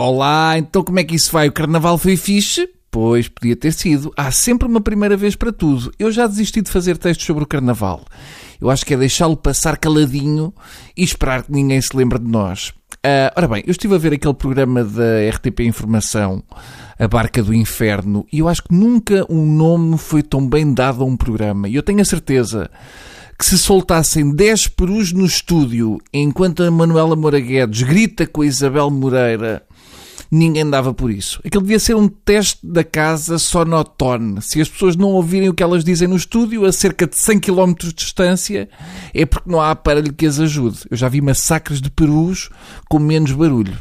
Olá, então como é que isso vai? O carnaval foi fixe? Pois, podia ter sido. Há sempre uma primeira vez para tudo. Eu já desisti de fazer textos sobre o carnaval. Eu acho que é deixá-lo passar caladinho e esperar que ninguém se lembre de nós. Uh, ora bem, eu estive a ver aquele programa da RTP Informação, A Barca do Inferno, e eu acho que nunca um nome foi tão bem dado a um programa. E eu tenho a certeza que se soltassem 10 perus no estúdio enquanto a Manuela Moura Guedes grita com a Isabel Moreira ninguém dava por isso. Aquilo devia ser um teste da casa sonotone. Se as pessoas não ouvirem o que elas dizem no estúdio a cerca de 100 km de distância, é porque não há aparelho que as ajude. Eu já vi massacres de perus com menos barulho.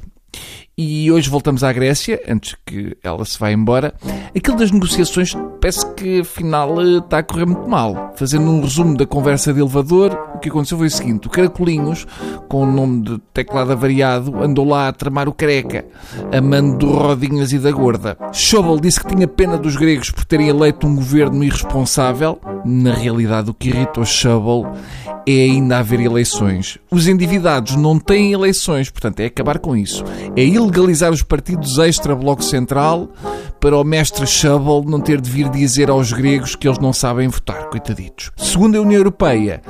E hoje voltamos à Grécia, antes que ela se vá embora. Aquilo das negociações parece que afinal está a correr muito mal. Fazendo um resumo da conversa de elevador, o que aconteceu foi o seguinte: o Caracolinhos, com o nome de teclado avariado, andou lá a tramar o careca, a mando do Rodinhas e da Gorda. Schobel disse que tinha pena dos gregos por terem eleito um governo irresponsável. Na realidade, o que irrita o Schobel é ainda haver eleições. Os endividados não têm eleições, portanto, é acabar com isso. É ilegalizar os partidos extra-bloco central para o mestre Schubble não ter de vir dizer aos gregos que eles não sabem votar, coitaditos. Segundo a União Europeia,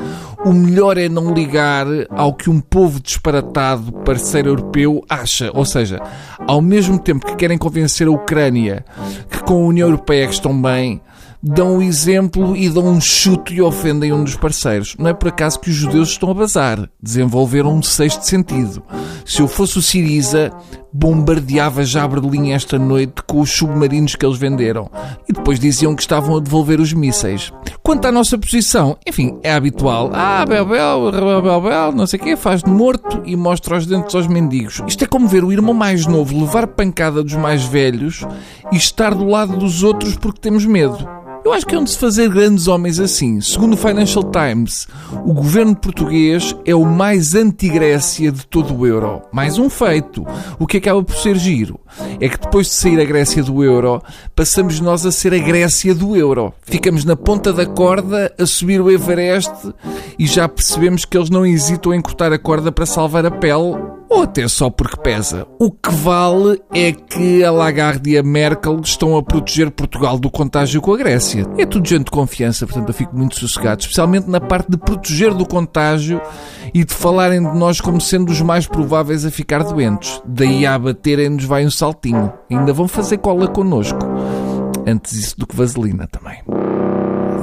o melhor é não ligar ao que um povo disparatado, parceiro europeu, acha. Ou seja, ao mesmo tempo que querem convencer a Ucrânia que com a União Europeia é que estão bem, dão o exemplo e dão um chute e ofendem um dos parceiros. Não é por acaso que os judeus estão a bazar. Desenvolveram um sexto sentido. Se eu fosse o Siriza, bombardeava já Berlim esta noite com os submarinos que eles venderam. E depois diziam que estavam a devolver os mísseis. Quanto à nossa posição, enfim, é habitual. Ah, Bel Bel, Bel Bel, não sei o quê, faz de morto e mostra os dentes aos mendigos. Isto é como ver o irmão mais novo levar pancada dos mais velhos e estar do lado dos outros porque temos medo. Eu acho que é onde se fazer grandes homens assim. Segundo o Financial Times, o governo português é o mais anti-Grécia de todo o euro. Mais um feito. O que acaba por ser giro é que depois de sair a Grécia do euro, passamos nós a ser a Grécia do euro. Ficamos na ponta da corda a subir o Everest e já percebemos que eles não hesitam em cortar a corda para salvar a pele ou até só porque pesa. O que vale é que a Lagarde e a Merkel estão a proteger Portugal do contágio com a Grécia. É tudo gente de confiança, portanto eu fico muito sossegado, especialmente na parte de proteger do contágio e de falarem de nós como sendo os mais prováveis a ficar doentes. Daí a baterem-nos vai um saltinho. Ainda vão fazer cola connosco. Antes isso do que vaselina também.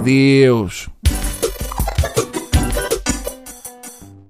Deus.